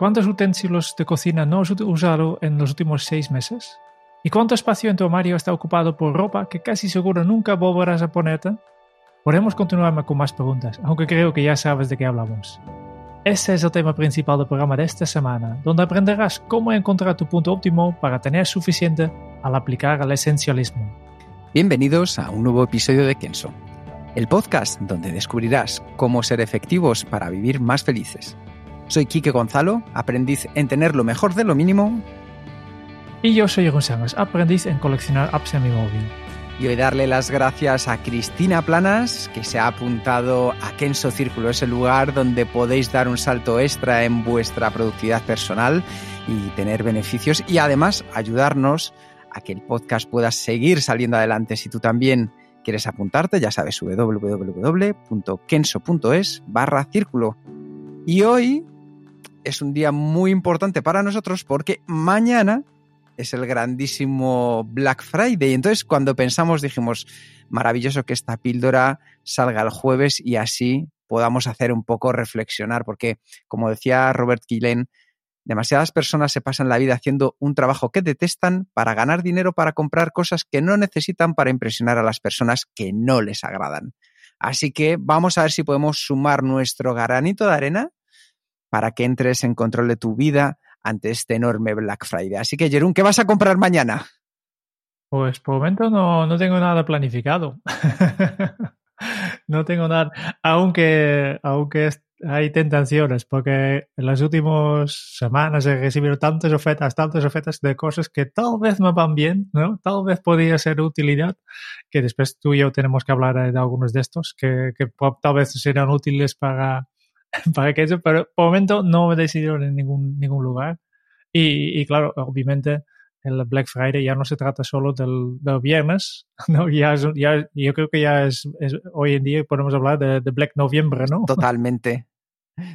¿Cuántos utensilios de cocina no has usado en los últimos seis meses? ¿Y cuánto espacio en tu armario está ocupado por ropa que casi seguro nunca volverás a ponerte? Podemos continuar con más preguntas, aunque creo que ya sabes de qué hablamos. Ese es el tema principal del programa de esta semana, donde aprenderás cómo encontrar tu punto óptimo para tener suficiente al aplicar al esencialismo. Bienvenidos a un nuevo episodio de Kenso, el podcast donde descubrirás cómo ser efectivos para vivir más felices. Soy Quique Gonzalo, aprendiz en tener lo mejor de lo mínimo. Y yo soy González, aprendiz en coleccionar apps en mi móvil. Y hoy darle las gracias a Cristina Planas, que se ha apuntado a Kenso Círculo, es el lugar donde podéis dar un salto extra en vuestra productividad personal y tener beneficios y además ayudarnos a que el podcast pueda seguir saliendo adelante. Si tú también quieres apuntarte, ya sabes, www.kenso.es barra círculo. Y hoy es un día muy importante para nosotros porque mañana es el grandísimo Black Friday. Entonces, cuando pensamos, dijimos, maravilloso que esta píldora salga el jueves y así podamos hacer un poco reflexionar, porque, como decía Robert Killen, demasiadas personas se pasan la vida haciendo un trabajo que detestan para ganar dinero para comprar cosas que no necesitan para impresionar a las personas que no les agradan. Así que vamos a ver si podemos sumar nuestro granito de arena para que entres en control de tu vida ante este enorme Black Friday. Así que, Jerún, ¿qué vas a comprar mañana? Pues por el momento no, no tengo nada planificado. no tengo nada, aunque, aunque hay tentaciones, porque en las últimas semanas he recibido tantas ofertas, tantas ofertas de cosas que tal vez me van bien, ¿no? Tal vez podría ser utilidad, que después tú y yo tenemos que hablar de algunos de estos, que, que tal vez serán útiles para, para que eso, pero por el momento no me decidieron en ningún, ningún lugar. Y, y, claro, obviamente el Black Friday ya no se trata solo del, del viernes, ¿no? Ya, es, ya yo creo que ya es, es, hoy en día podemos hablar de, de Black Noviembre, ¿no? Totalmente.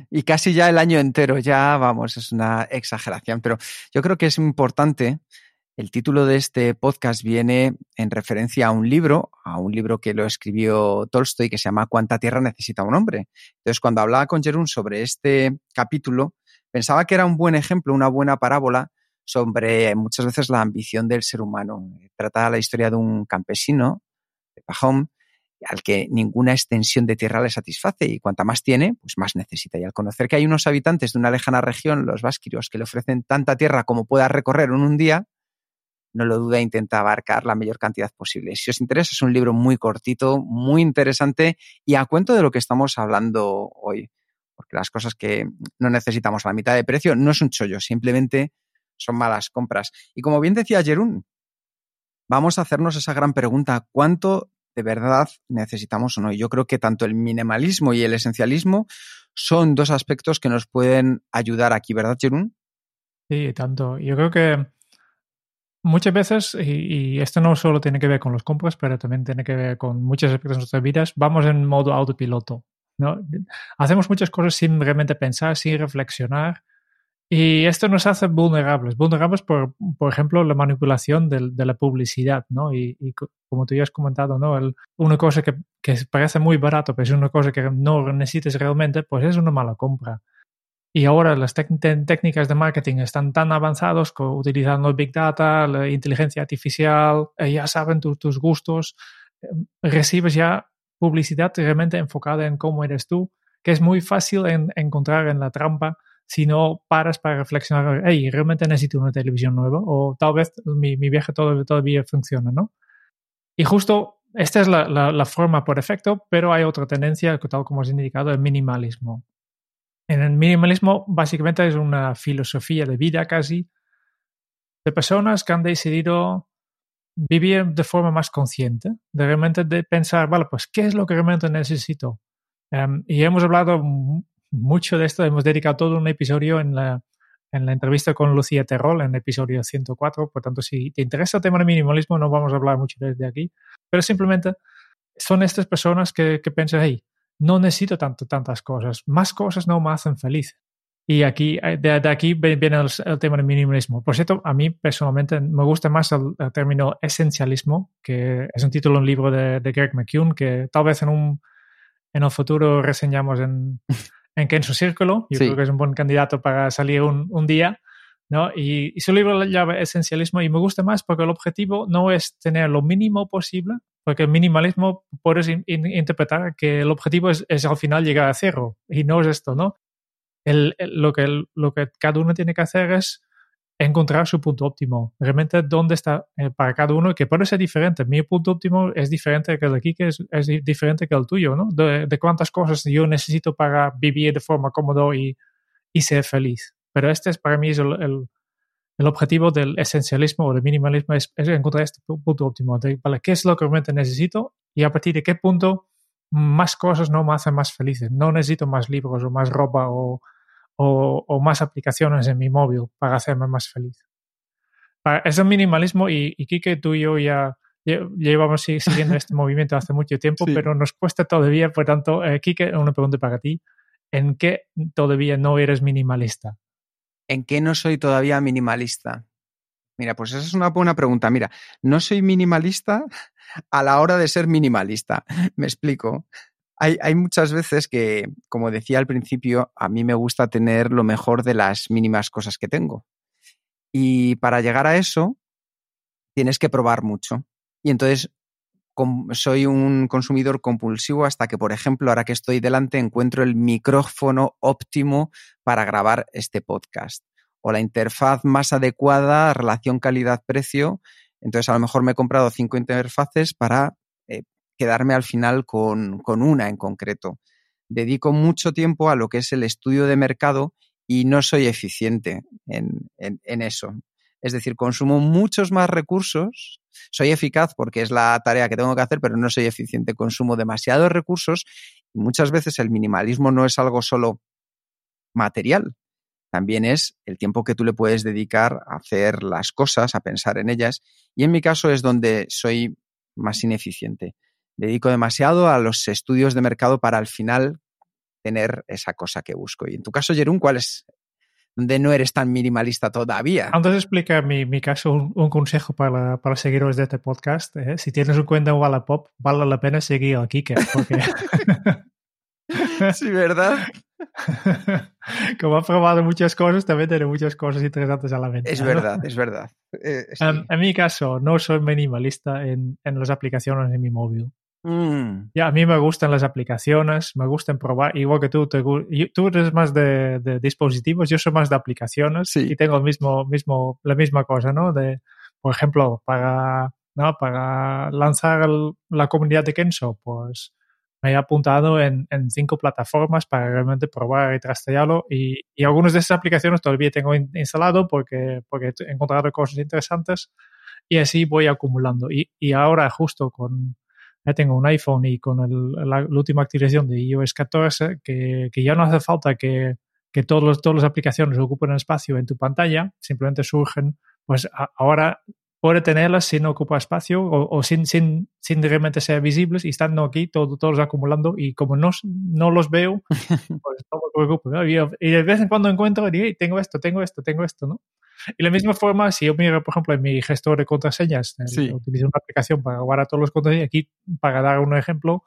Y casi ya el año entero, ya vamos, es una exageración, pero yo creo que es importante el título de este podcast viene en referencia a un libro, a un libro que lo escribió Tolstoy que se llama ¿Cuánta tierra necesita un hombre? Entonces, cuando hablaba con Jerún sobre este capítulo, pensaba que era un buen ejemplo, una buena parábola sobre muchas veces la ambición del ser humano. Trata la historia de un campesino, de Pajón, al que ninguna extensión de tierra le satisface y cuanta más tiene, pues más necesita. Y al conocer que hay unos habitantes de una lejana región, los vasquirios, que le ofrecen tanta tierra como pueda recorrer en un día, no lo duda, intenta abarcar la mayor cantidad posible. Si os interesa, es un libro muy cortito, muy interesante y a cuento de lo que estamos hablando hoy. Porque las cosas que no necesitamos a la mitad de precio no es un chollo, simplemente son malas compras. Y como bien decía Jerún, vamos a hacernos esa gran pregunta, ¿cuánto de verdad necesitamos o no? Y yo creo que tanto el minimalismo y el esencialismo son dos aspectos que nos pueden ayudar aquí, ¿verdad, Jerún? Sí, tanto. Yo creo que muchas veces, y, y, esto no solo tiene que ver con los compras, pero también tiene que ver con muchos aspectos de nuestras vidas, vamos en modo autopiloto. ¿no? Hacemos muchas cosas sin realmente pensar, sin reflexionar. Y esto nos hace vulnerables. Vulnerables por, por ejemplo, la manipulación de, de la publicidad, ¿no? Y, y, como tú ya has comentado, ¿no? El, una cosa que, que parece muy barato, pero es una cosa que no necesites realmente, pues es una mala compra. Y ahora las técnicas de marketing están tan avanzados que utilizando Big Data, la inteligencia artificial, eh, ya saben tu, tus gustos, eh, recibes ya publicidad realmente enfocada en cómo eres tú, que es muy fácil en, encontrar en la trampa si no paras para reflexionar, hey, realmente necesito una televisión nueva o tal vez mi, mi viaje todavía, todavía funciona, ¿no? Y justo esta es la, la, la forma por efecto, pero hay otra tendencia, tal como has indicado, el minimalismo en el minimalismo básicamente es una filosofía de vida casi de personas que han decidido vivir de forma más consciente, de realmente de pensar, vale, pues, ¿qué es lo que realmente necesito? Um, y hemos hablado mucho de esto, hemos dedicado todo un episodio en la, en la entrevista con Lucía Terrol, en el episodio 104, por tanto, si te interesa el tema del minimalismo, no vamos a hablar mucho desde aquí, pero simplemente son estas personas que, que piensan, hey, no necesito tanto, tantas cosas, más cosas no me hacen feliz. Y aquí, eh, de, de aquí viene el, tema del minimalismo. Por cierto, a mí personalmente me gusta más el, término esencialismo, que es un título de un libro de, de, Greg McKeown, que tal vez en un en el futuro reseñamos en, en Kenzo Círculo. Yo creo que es un buen candidato para salir un, un día. ¿no? Y, y, su libro lo llama Esencialismo y me gusta más porque el objetivo no es tener lo mínimo posible, porque el minimalismo puedes in, in, interpretar que el objetivo es, es, al final llegar a cero y no es esto, ¿no? el, el, lo, que, lo que cada uno tiene que hacer es encontrar su punto óptimo. Realmente dónde está eh, para cada uno, que puede ser diferente. Mi punto óptimo es diferente que el de que es, es diferente que el tuyo, ¿no? De, de, cuántas cosas yo necesito para vivir de forma cómoda y, y ser feliz. Pero este es para mí es el, el, el, objetivo del esencialismo o del minimalismo, es, es encontrar este punto óptimo. De, vale, ¿qué es lo que realmente necesito? Y a partir de qué punto más cosas no me hacen más felices. No necesito más libros o más ropa o o, o, más aplicaciones en mi móvil para hacerme más feliz. Es el minimalismo y, y Kike, tú y yo ya llevamos siguiendo este movimiento hace mucho tiempo, sí. pero nos cuesta todavía, por tanto, eh, Kike, una pregunta para ti. ¿En qué todavía no eres minimalista? ¿En qué no soy todavía minimalista? Mira, pues esa es una buena pregunta. Mira, no soy minimalista a la hora de ser minimalista. Me explico hay, hay, muchas veces que, como decía al principio, a mí me gusta tener lo mejor de las mínimas cosas que tengo. Y para llegar a eso, tienes que probar mucho. Y entonces soy un consumidor compulsivo hasta que, por ejemplo, ahora que estoy delante, encuentro el micrófono óptimo para grabar este podcast o la interfaz más adecuada, relación calidad-precio. Entonces, a lo mejor me he comprado cinco interfaces para quedarme al final con, con una en concreto. Dedico mucho tiempo a lo que es el estudio de mercado y no soy eficiente en, en, en, eso. Es decir, consumo muchos más recursos, soy eficaz porque es la tarea que tengo que hacer, pero no soy eficiente. Consumo demasiados recursos y muchas veces el minimalismo no es algo solo material, también es el tiempo que tú le puedes dedicar a hacer las cosas, a pensar en ellas. Y en mi caso es donde soy más ineficiente dedico demasiado a los estudios de mercado para al final tener esa cosa que busco. Y en tu caso, Jerún, ¿cuál es? Donde no eres tan minimalista todavía. Antes de explicar mi, mi caso, un, un, consejo para, para seguidores de este podcast. ¿eh? Si tienes un cuenta en Wallapop, vale la pena seguir a Kike. Porque... sí, ¿verdad? Como ha probado muchas cosas, también tiene muchas cosas interesantes a la venta. Es verdad, ¿no? es verdad. Eh, sí. um, en mi caso, no soy minimalista en, en las aplicaciones en mi móvil. Mm. Ya, a mí me gustan las aplicaciones, me gustan probar, igual que tú, te, tú eres más de, de, dispositivos, yo soy más de aplicaciones sí. y tengo el mismo, mismo, la misma cosa, ¿no? De, por ejemplo, para, ¿no? para lanzar el, la comunidad de Kenso, pues me he apuntado en, en, cinco plataformas para realmente probar y trastearlo y, y algunas de esas aplicaciones todavía tengo in, instalado porque, porque he encontrado cosas interesantes y así voy acumulando. Y, y ahora justo con ya tengo un iPhone y con el, la, la, última actualización de iOS 14, que, que ya no hace falta que, que todos los, todas las aplicaciones ocupen espacio en tu pantalla, simplemente surgen, pues a, ahora puede tenerlas sin ocupar espacio o, o, sin, sin, sin realmente ser visibles y estando aquí todo, todos acumulando y como no, no los veo, pues no me preocupo. ¿no? Y, de vez en cuando encuentro y hey, tengo esto, tengo esto, tengo esto, ¿no? Y la misma forma, si yo miro, por ejemplo, en mi gestor de contraseñas, sí. utilizo una aplicación para guardar todos los contraseñas, aquí, para dar un ejemplo,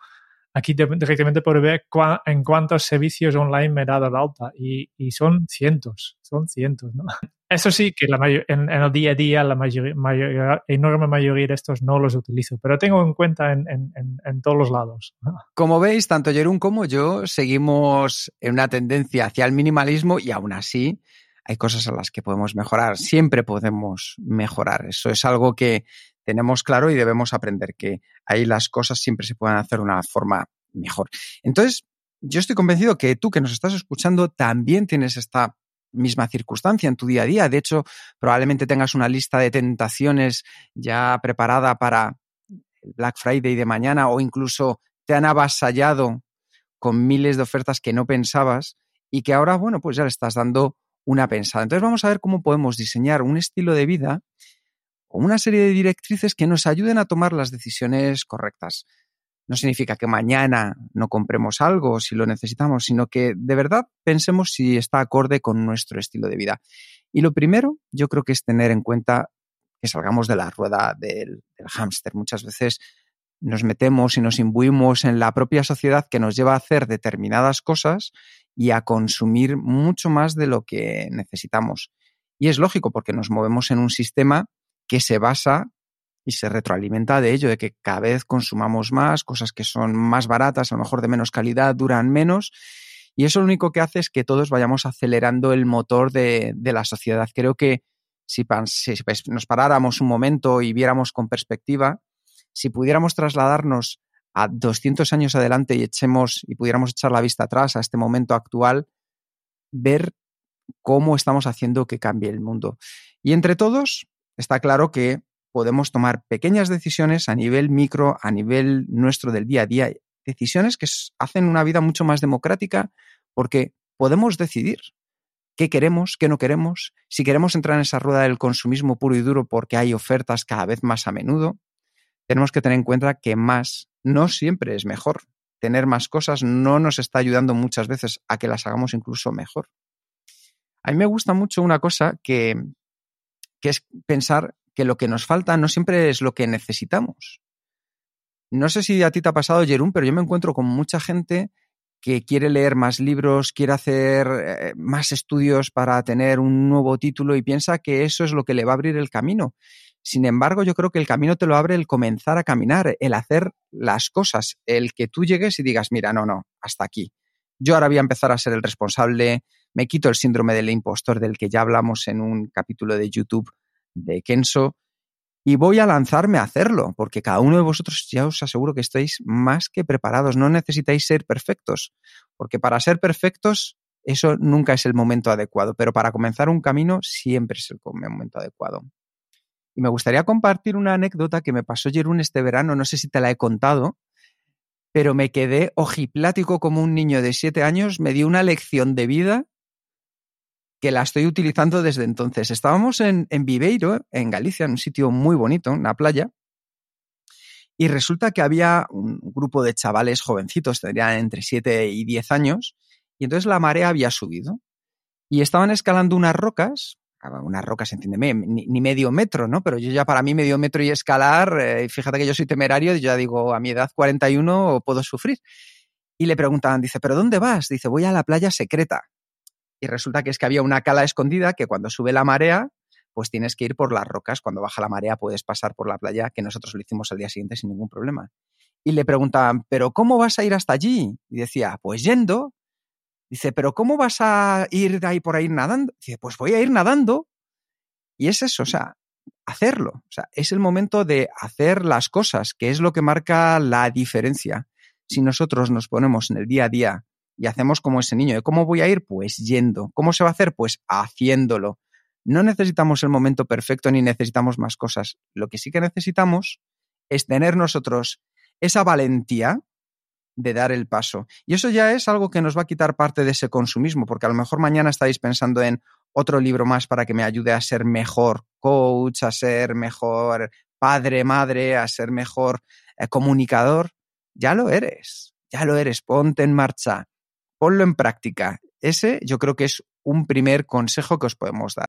aquí directamente puedo ver cua, en cuántos servicios online me he dado la alta y, y son cientos, son cientos, ¿no? Eso sí, que la mayor, en, en, el día a día la mayor, mayor, enorme mayoría de estos no los utilizo, pero tengo en cuenta en, en todos los lados. Como veis, tanto Jerún como yo seguimos en una tendencia hacia el minimalismo y aún así hay cosas en las que podemos mejorar. Siempre podemos mejorar. Eso es algo que tenemos claro y debemos aprender, que ahí las cosas siempre se pueden hacer de una forma mejor. Entonces, yo estoy convencido que tú que nos estás escuchando también tienes esta misma circunstancia en tu día a día. De hecho, probablemente tengas una lista de tentaciones ya preparada para Black Friday de mañana o incluso te han avasallado con miles de ofertas que no pensabas y que ahora, bueno, pues ya le estás dando una pensada. Entonces vamos a ver cómo podemos diseñar un estilo de vida o una serie de directrices que nos ayuden a tomar las decisiones correctas. No significa que mañana no compremos algo si lo necesitamos, sino que de verdad pensemos si está acorde con nuestro estilo de vida. Y lo primero, yo creo que es tener en cuenta que salgamos de la rueda del, del hámster. Muchas veces nos metemos y nos imbuimos en la propia sociedad que nos lleva a hacer determinadas cosas y a consumir mucho más de lo que necesitamos. Y es lógico porque nos movemos en un sistema que se basa y se retroalimenta de ello, de que cada vez consumamos más, cosas que son más baratas, a lo mejor de menos calidad, duran menos. Y eso lo único que hace es que todos vayamos acelerando el motor de, la sociedad. Creo que si, si nos paráramos un momento y viéramos con perspectiva, si pudiéramos trasladarnos a 200 años adelante y echemos y pudiéramos echar la vista atrás a este momento actual, ver cómo estamos haciendo que cambie el mundo. Y entre todos, está claro que podemos tomar pequeñas decisiones a nivel micro, a nivel nuestro del día a día, decisiones que hacen una vida mucho más democrática porque podemos decidir qué queremos, qué no queremos, si queremos entrar en esa rueda del consumismo puro y duro porque hay ofertas cada vez más a menudo, tenemos que tener en cuenta que más no siempre es mejor. Tener más cosas no nos está ayudando muchas veces a que las hagamos incluso mejor. A mí me gusta mucho una cosa que, que es pensar que lo que nos falta no siempre es lo que necesitamos. No sé si a ti te ha pasado, Jerún, pero yo me encuentro con mucha gente que quiere leer más libros, quiere hacer eh, más estudios para tener un nuevo título y piensa que eso es lo que le va a abrir el camino. Sin embargo, yo creo que el camino te lo abre el comenzar a caminar, el hacer las cosas, el que tú llegues y digas, mira, no, no, hasta aquí. Yo ahora voy a empezar a ser el responsable, me quito el síndrome del impostor del que ya hablamos en un capítulo de YouTube de Kenso y voy a lanzarme a hacerlo, porque cada uno de vosotros ya os aseguro que estáis más que preparados, no necesitáis ser perfectos, porque para ser perfectos eso nunca es el momento adecuado, pero para comenzar un camino siempre es el momento adecuado. Y me gustaría compartir una anécdota que me pasó Jerún este verano, no sé si te la he contado, pero me quedé ojiplático como un niño de siete años, me dio una lección de vida que la estoy utilizando desde entonces. Estábamos en, en Viveiro, en Galicia, en un sitio muy bonito, una playa, y resulta que había un grupo de chavales jovencitos, tendrían entre 7 y 10 años, y entonces la marea había subido. Y estaban escalando unas rocas unas rocas, entiéndeme, ni, medio metro, ¿no? Pero yo ya para mí medio metro y escalar, eh, fíjate que yo soy temerario, ya digo, a mi edad 41 puedo sufrir. Y le preguntaban, dice, ¿pero dónde vas? Dice, voy a la playa secreta. Y resulta que es que había una cala escondida que cuando sube la marea, pues tienes que ir por las rocas. Cuando baja la marea puedes pasar por la playa, que nosotros lo hicimos al día siguiente sin ningún problema. Y le preguntaban, ¿pero cómo vas a ir hasta allí? Y decía, pues yendo. Dice, pero ¿cómo vas a ir de ahí por ahí nadando? Dice, pues voy a ir nadando. Y es eso, o sea, hacerlo. O sea, es el momento de hacer las cosas, que es lo que marca la diferencia. Si nosotros nos ponemos en el día a día y hacemos como ese niño, ¿cómo voy a ir? Pues yendo. ¿Cómo se va a hacer? Pues haciéndolo. No necesitamos el momento perfecto ni necesitamos más cosas. Lo que sí que necesitamos es tener nosotros esa valentía de dar el paso. Y eso ya es algo que nos va a quitar parte de ese consumismo, porque a lo mejor mañana estáis pensando en otro libro más para que me ayude a ser mejor coach, a ser mejor padre, madre, a ser mejor eh, comunicador. Ya lo eres, ya lo eres, ponte en marcha, ponlo en práctica. Ese yo creo que es un primer consejo que os podemos dar.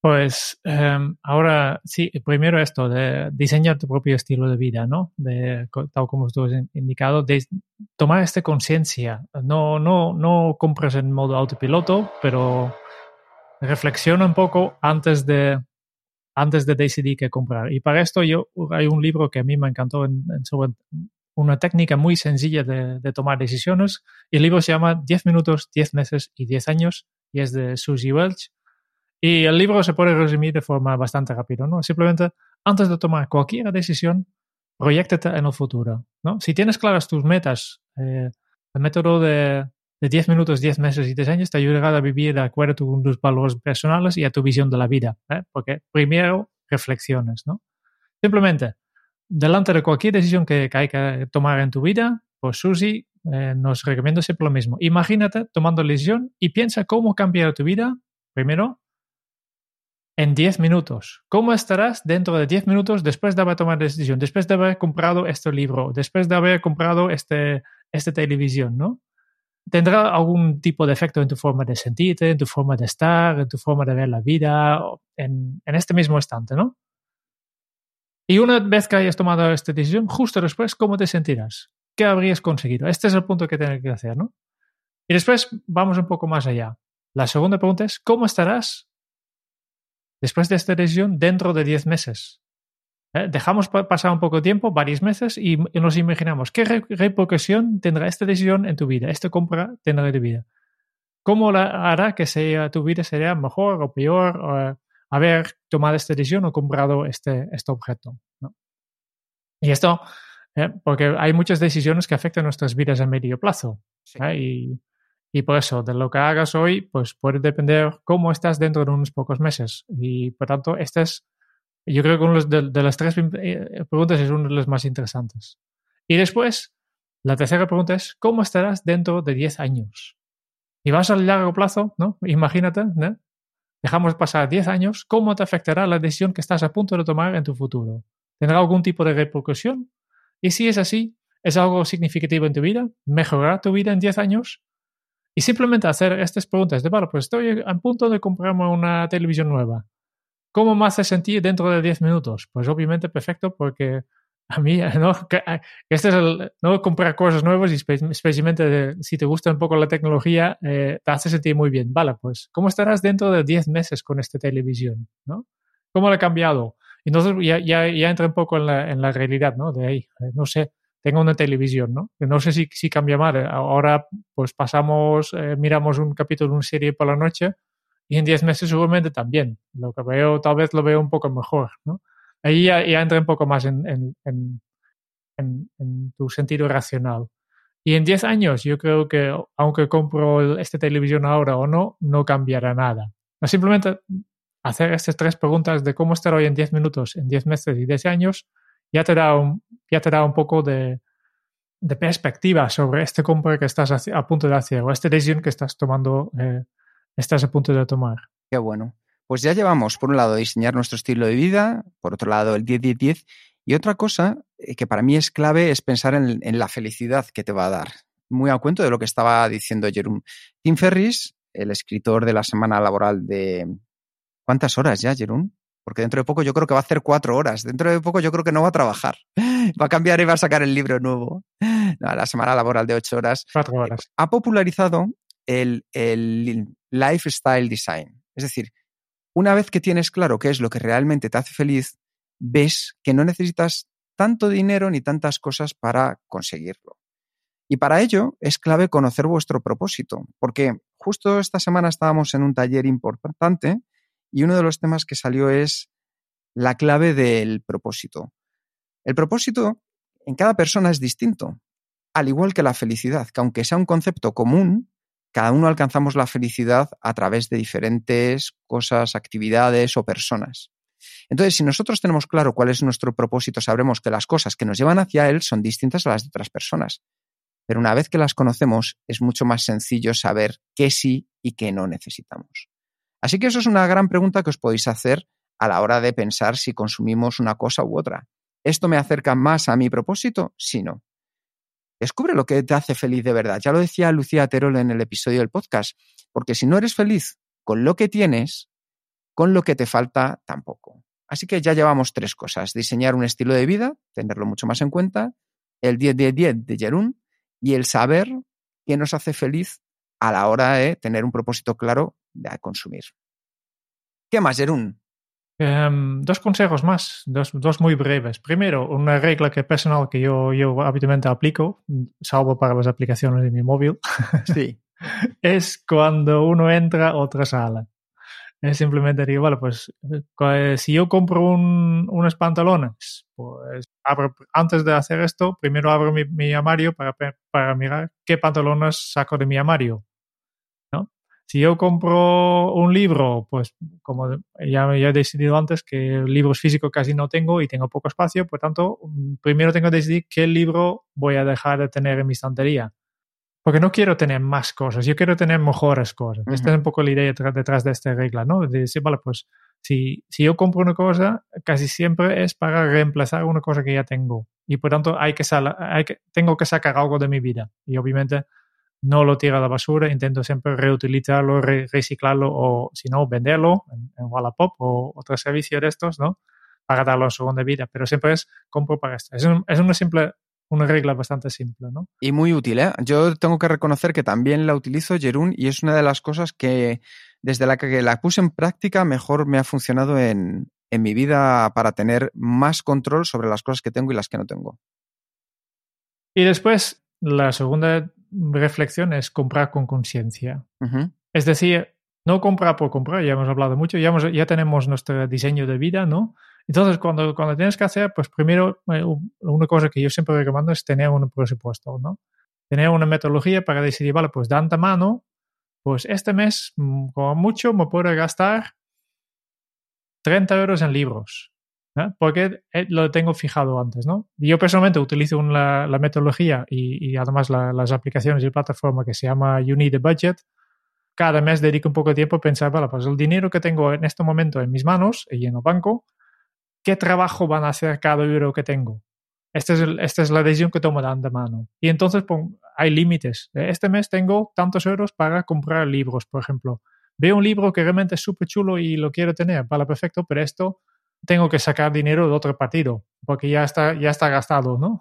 Pues em, ahora sí, primero esto, de diseñar tu propio estilo de vida, ¿no? De, tal como tú has indicado, tomar esta conciencia. No, no, no compres en modo autopiloto, pero reflexiona un poco antes de, antes de decidir qué comprar. Y para esto yo, hay un libro que a mí me encantó en, sobre una técnica muy sencilla de, de, tomar decisiones. El libro se llama 10 minutos, 10 meses y 10 años y es de Susie Welch. Y el libro se puede resumir de forma bastante rápida, ¿no? Simplemente, antes de tomar cualquier decisión, proyectate en el futuro, ¿no? Si tienes claras tus metas, eh, el método de, de 10 minutos, 10 meses y 10 años te ayudará a vivir de acuerdo con tus valores personales y a tu visión de la vida, ¿eh? Porque primero reflexiones, ¿no? Simplemente, delante de cualquier decisión que, que hay que tomar en tu vida, pues Susi eh, nos recomienda siempre lo mismo. Imagínate tomando la decisión y piensa cómo cambiar tu vida, primero, en 10 minutos. ¿Cómo estarás dentro de 10 minutos después de haber tomado la decisión, después de haber comprado este libro, después de haber comprado este, esta televisión, ¿no? ¿Tendrá algún tipo de efecto en tu forma de sentirte, en tu forma de estar, en tu forma de ver la vida, en, en este mismo instante, ¿no? Y una vez que hayas tomado esta decisión, justo después, ¿cómo te sentirás? ¿Qué habrías conseguido? Este es el punto que tienes que hacer, ¿no? Y después vamos un poco más allá. La segunda pregunta es, ¿cómo estarás después de esta decisión dentro de 10 meses? ¿Eh? Dejamos pasar un poco de tiempo, varios meses, y nos imaginamos qué repercusión tendrá esta decisión en tu vida, esta compra tendrá en tu vida. ¿Cómo la hará que sea, tu vida sería mejor o peor o haber tomado esta decisión o comprado este, este objeto? ¿no? Y esto ¿eh? porque hay muchas decisiones que afectan nuestras vidas a medio plazo. Sí. ¿eh? Y, y, por eso, de lo que hagas hoy, pues puede depender cómo estás dentro de unos pocos meses. Y por tanto, esta es, yo creo que uno de, de las tres eh, preguntas es una de las más interesantes. Y después, la tercera pregunta es, ¿cómo estarás dentro de 10 años? Y vas al largo plazo, ¿no? Imagínate, ¿no? Dejamos pasar 10 años, ¿cómo te afectará la decisión que estás a punto de tomar en tu futuro? ¿Tendrá algún tipo de repercusión? Y si es así, ¿es algo significativo en tu vida? ¿Mejorará tu vida en 10 años? Y simplemente hacer estas preguntas de, vale, pues estoy a punto de comprarme una televisión nueva. ¿Cómo me hace sentir dentro de 10 minutos? Pues obviamente perfecto porque a mí, ¿no? Este ¿no? Comprar cosas nuevas y especialmente si te gusta un poco la tecnología, eh, te hace sentir muy bien. Vale, pues, ¿cómo estarás dentro de 10 meses con esta televisión? ¿no? ¿Cómo le ha cambiado? Entonces ya, entra un poco en la, la realidad. De ahí, no sé, tengo una televisión, ¿no? No sé si, si cambia mal. Ahora, pues pasamos, eh, miramos un capítulo una serie por la noche y en 10 meses seguramente también. Lo que veo, tal vez lo veo un poco mejor, ¿no? Ahí ya, ya entra un poco más en, en, en, en, tu sentido racional. Y en 10 años yo creo que aunque compro esta televisión ahora o no, no cambiará nada. Simplemente hacer estas tres preguntas de cómo estar hoy en 10 minutos, en 10 meses y 10 años, ya te da un, ya te da un poco de, de perspectiva sobre este compra que estás a, punto de hacer o esta decisión que estás tomando, eh, estás a punto de tomar. Qué bueno. Pues ya llevamos, por un lado, diseñar nuestro estilo de vida, por otro lado, el 10-10-10, y otra cosa eh, que para mí es clave es pensar en, la felicidad que te va a dar. Muy a cuento de lo que estaba diciendo Jerome. Tim Ferris, el escritor de la semana laboral de, ¿Cuántas horas ya, Jerón? Porque dentro de poco yo creo que va a hacer cuatro horas. Dentro de poco yo creo que no va a trabajar. Va a cambiar y va a sacar el libro nuevo. No, la semana laboral de ocho horas. Cuatro horas. Ha popularizado el, el lifestyle design. Es decir, una vez que tienes claro qué es lo que realmente te hace feliz, ves que no necesitas tanto dinero ni tantas cosas para conseguirlo. Y para ello es clave conocer vuestro propósito, porque justo esta semana estábamos en un taller importante y uno de los temas que salió es la clave del propósito. El propósito en cada persona es distinto, al igual que la felicidad, que aunque sea un concepto común, cada uno alcanzamos la felicidad a través de diferentes cosas, actividades o personas. Entonces, si nosotros tenemos claro cuál es nuestro propósito, sabremos que las cosas que nos llevan hacia él son distintas a las de otras personas. Pero una vez que las conocemos, es mucho más sencillo saber qué sí y qué no necesitamos. Así que eso es una gran pregunta que os podéis hacer a la hora de pensar si consumimos una cosa u otra. ¿Esto me acerca más a mi propósito? Sí, no. Descubre lo que te hace feliz de verdad. Ya lo decía Lucía Terol en el episodio del podcast, porque si no eres feliz con lo que tienes, con lo que te falta tampoco. Así que ya llevamos tres cosas. Diseñar un estilo de vida, tenerlo mucho más en cuenta, el 10-10-10 de Jerún y el saber qué nos hace feliz a la hora de tener un propósito claro de consumir. ¿Qué más, Jerún? Em, dos consejos más, dos, dos, muy breves. Primero, una regla que personal que yo, yo habitualmente aplico, salvo para las aplicaciones de mi móvil, sí. es cuando uno entra a otra sala. Es simplemente digo, vale, pues eh, si yo compro un, unos pantalones, pues abro, antes de hacer esto, primero abro mi, mi armario para, para mirar qué pantalones saco de mi armario si yo compro un libro, pues como ya, ya, he decidido antes que libros físicos casi no tengo y tengo poco espacio, por tanto, primero tengo que decidir qué libro voy a dejar de tener en mi estantería. Porque no quiero tener más cosas, yo quiero tener mejores cosas. Esta es un poco la idea detrás de esta regla, ¿no? De decir, vale, pues si, si yo compro una cosa, casi siempre es para reemplazar una cosa que ya tengo. Y por tanto, hay que, hay que tengo que sacar algo de mi vida. Y obviamente no lo tiro a la basura, intento siempre reutilizarlo, reciclarlo o si no, venderlo en, Wallapop o otro servicio de estos, ¿no? Para darlo a segunda vida, pero siempre es compro para esto. Es, es una simple, una regla bastante simple, ¿no? Y muy útil, ¿eh? Yo tengo que reconocer que también la utilizo, Jerún, y es una de las cosas que desde la que la puse en práctica mejor me ha funcionado en, en mi vida para tener más control sobre las cosas que tengo y las que no tengo. Y después, la segunda reflexión es comprar con conciencia. Es decir, no comprar por comprar, ya hemos hablado mucho, ya, ya tenemos nuestro diseño de vida, ¿no? Entonces, cuando, cuando tienes que hacer, pues primero, eh, una cosa que yo siempre recomiendo es tener un presupuesto, ¿no? Tener una metodología para decidir, vale, pues de antemano, pues este mes, mm, como mucho, me puedo gastar 30 euros en libros. ¿Eh? porque eh, lo tengo fijado antes, ¿no? Yo personalmente utilizo la, metodología y, además las aplicaciones y plataforma que se llama You Need a Budget. Cada mes dedico un poco de tiempo a pensar, vale, pues el dinero que tengo en este momento en mis manos y en el banco, ¿qué trabajo van a hacer cada euro que tengo? Esta es, esta es la decisión que tomo de antemano. Y entonces hay límites. Este mes tengo tantos euros para comprar libros, por ejemplo. Veo un libro que realmente es súper chulo y lo quiero tener, vale, perfecto, pero esto tengo que sacar dinero de otro partido, porque ya está, ya está gastado, ¿no?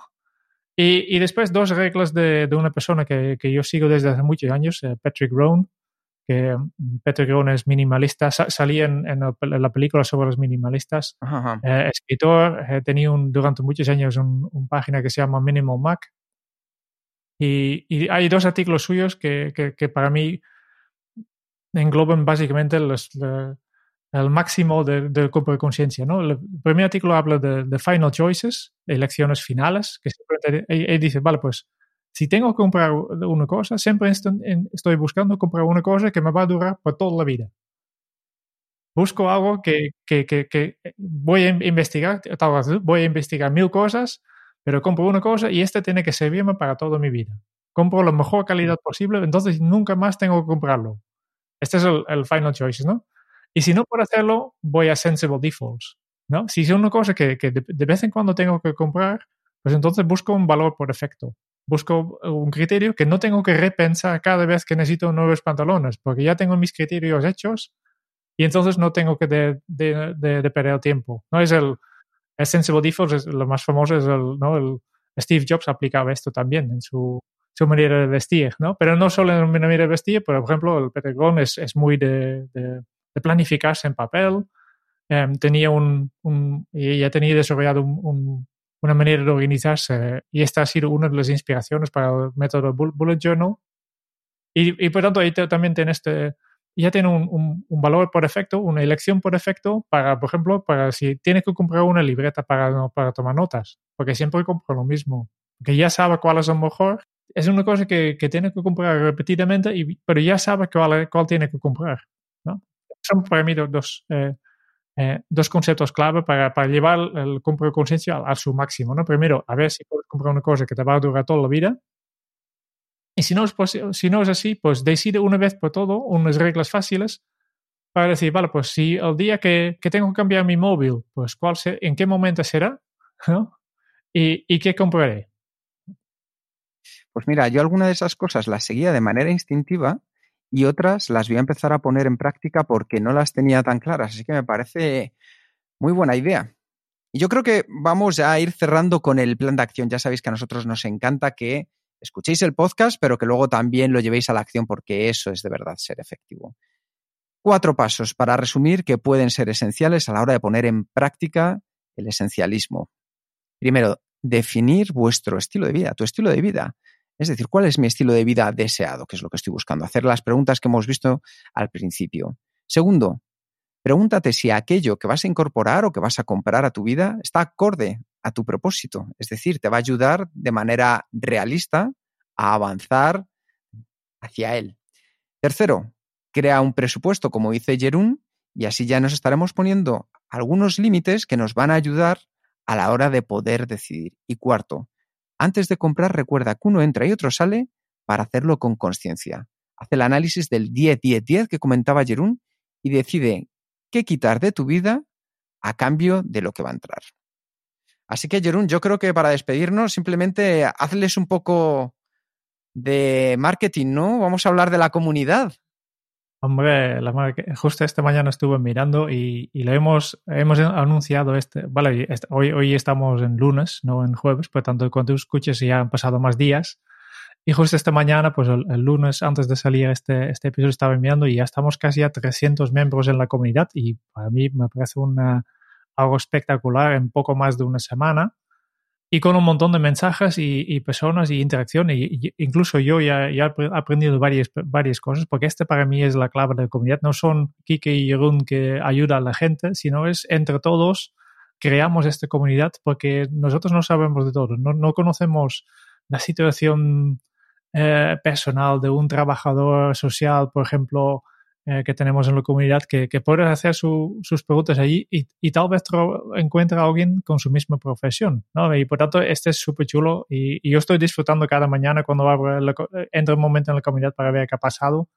Y, y después dos reglas de, de una persona que, que, yo sigo desde hace muchos años, eh, Patrick Rohn, que mm, Patrick Rohn es minimalista, salía en, en, la película sobre los minimalistas, eh, escritor, he tenido durante muchos años una un página que se llama Minimal Mac, y, y hay dos artículos suyos que, que, que, para mí engloban básicamente los, los el máximo del de campo de conciencia. ¿no? El primer artículo habla de, final choices, de elecciones finales, que siempre él, dice, vale, pues si tengo que comprar una cosa, siempre estoy buscando comprar una cosa que me va a durar por toda la vida. Busco algo que, que, que, que voy a investigar, voy a investigar mil cosas, pero compro una cosa y esta tiene que servirme para toda mi vida. Compro la mejor calidad posible, entonces nunca más tengo que comprarlo. Este es el, el final choices, ¿no? Y si no puedo hacerlo, voy a Sensible Defaults. ¿no? Si es una cosa que, que de, vez en cuando tengo que comprar, pues entonces busco un valor por efecto. Busco un criterio que no tengo que repensar cada vez que necesito nuevos pantalones, porque ya tengo mis criterios hechos y entonces no tengo que de, de, de perder tiempo. ¿no? Es el, el Sensible Defaults, lo más famoso es el, ¿no? el Steve Jobs aplicaba esto también en su, su manera de vestir, ¿no? Pero no solo en mi manera de vestir, por ejemplo, el Peter es, es muy de, de planificarse en papel. Em, tenía un, un, ya tenía desarrollado un, una manera de organizarse y esta ha sido una de las inspiraciones para el método Bullet Journal. Y, y por tanto, ahí también tiene este, ya tiene un, un, valor por efecto, una elección por efecto para, por ejemplo, para si tiene que comprar una libreta para, para tomar notas, porque siempre compra lo mismo, que ya sabe cuál es lo mejor. Es una cosa que, que tiene que comprar repetidamente, y, pero ya sabe cuál, cuál tiene que comprar son para mí dos, eh, eh, dos conceptos clave para, para llevar el compra de conciencia a, a, su máximo. ¿no? Primero, a ver si puedes comprar una cosa que te va a durar toda la vida. Y si no es, si no es así, pues decide una vez por todo unas reglas fáciles para decir, vale, pues si el día que, que tengo que cambiar mi móvil, pues cuál se, en qué momento será ¿no? y, y qué compraré. Pues mira, yo alguna de esas cosas las seguía de manera instintiva y otras las voy a empezar a poner en práctica porque no las tenía tan claras. Así que me parece muy buena idea. Y yo creo que vamos a ir cerrando con el plan de acción. Ya sabéis que a nosotros nos encanta que escuchéis el podcast, pero que luego también lo llevéis a la acción porque eso es de verdad ser efectivo. Cuatro pasos para resumir que pueden ser esenciales a la hora de poner en práctica el esencialismo. Primero, definir vuestro estilo de vida, tu estilo de vida. Es decir, ¿cuál es mi estilo de vida deseado? Que es lo que estoy buscando. Hacer las preguntas que hemos visto al principio. Segundo, pregúntate si aquello que vas a incorporar o que vas a comprar a tu vida está acorde a tu propósito. Es decir, te va a ayudar de manera realista a avanzar hacia él. Tercero, crea un presupuesto, como dice Jerún, y así ya nos estaremos poniendo algunos límites que nos van a ayudar a la hora de poder decidir. Y cuarto, antes de comprar, recuerda que uno entra y otro sale para hacerlo con conciencia. Hace el análisis del 10-10-10 que comentaba Jerún y decide qué quitar de tu vida a cambio de lo que va a entrar. Así que, Jerún, yo creo que para despedirnos, simplemente hazles un poco de marketing, ¿no? Vamos a hablar de la comunidad. Hombre, la, justo esta mañana estuve mirando y, y lo hemos, hemos anunciado este, vale, hoy, hoy estamos en lunes, no en jueves, por tanto cuando escuches ya han pasado más días. Y justo esta mañana, pues el, el, lunes antes de salir este, este episodio estaba mirando y ya estamos casi a 300 miembros en la comunidad y para mí me parece una, algo espectacular en poco más de una semana y con un montón de mensajes y, personas y interacción. Y, incluso yo ya, ya, he aprendido varias, varias cosas, porque este para mí es la clave de la comunidad. No son Kike y Jeroen que ayudan a la gente, sino es entre todos creamos esta comunidad porque nosotros no sabemos de todo, no, no conocemos la situación eh, personal de un trabajador social, por ejemplo, eh, que tenemos en la comunidad que, que puedes hacer su, sus preguntas allí y, y tal vez encuentre a alguien con su misma profesión, ¿no? Y por tanto, este es súper chulo y, yo estoy disfrutando cada mañana cuando entro un momento en la comunidad para ver qué ha pasado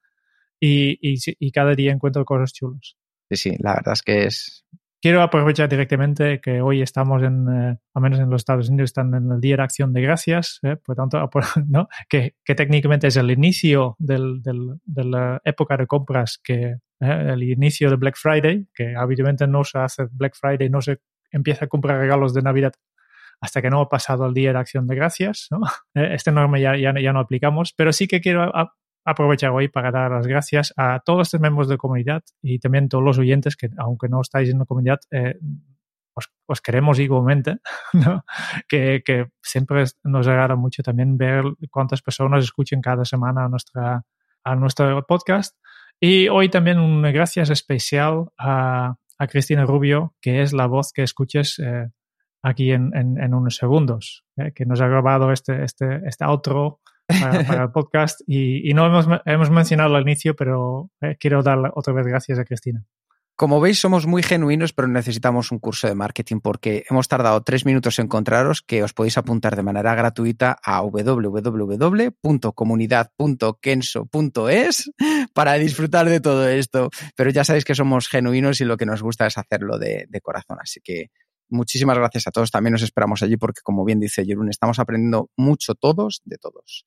y, y cada día encuentro cosas chulas. Sí, sí, la verdad es que es quiero aprovechar directamente que hoy estamos en, eh, al menos en los Estados Unidos, están en el Día de Acción de Gracias, eh, por tanto, ¿no? que, que, técnicamente es el inicio del, del, de la época de compras, que eh, el inicio de Black Friday, que habitualmente no se hace Black Friday, no se empieza a comprar regalos de Navidad hasta que no ha pasado el Día de Acción de Gracias. ¿no? Este norma ya, ya, ya no aplicamos, pero sí que quiero aprovechar hoy para dar las gracias a todos los miembros de la comunidad y también a todos los oyentes que, aunque no estáis en la comunidad, eh, os, os, queremos igualmente, que, siempre nos agrada mucho también ver cuántas personas escuchan cada semana a, nuestra, a nuestro podcast. Y hoy también un gracias especial a, a Cristina Rubio, que es la voz que escuches eh, aquí en, unos segundos, eh, que nos ha grabado este, este, este outro para, el podcast y, no hemos, hemos mencionado al inicio, pero eh, quiero dar otra vez gracias a Cristina. Como veis, somos muy genuinos, pero necesitamos un curso de marketing porque hemos tardado tres minutos en encontraros que os podéis apuntar de manera gratuita a www.comunidad.kenso.es para disfrutar de todo esto. Pero ya sabéis que somos genuinos y lo que nos gusta es hacerlo de, corazón. Así que muchísimas gracias a todos. También nos esperamos allí porque, como bien dice Jerún, estamos aprendiendo mucho todos de todos.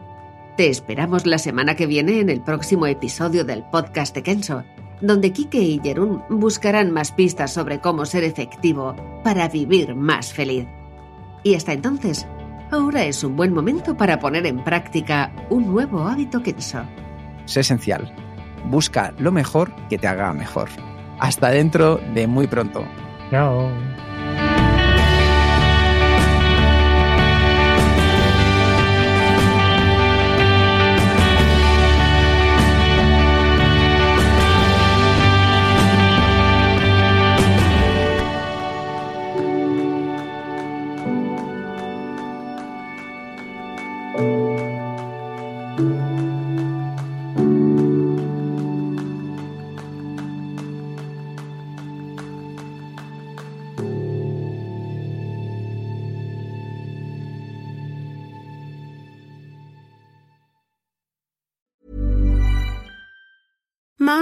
Te esperamos la semana que viene en el próximo episodio del podcast de Kenso, donde Kike y Jerún buscarán más pistas sobre cómo ser efectivo para vivir más feliz. Y hasta entonces, ahora es un buen momento para poner en práctica un nuevo hábito Kenso. Es esencial. Busca lo mejor que te haga mejor. Hasta dentro de muy pronto. Chao.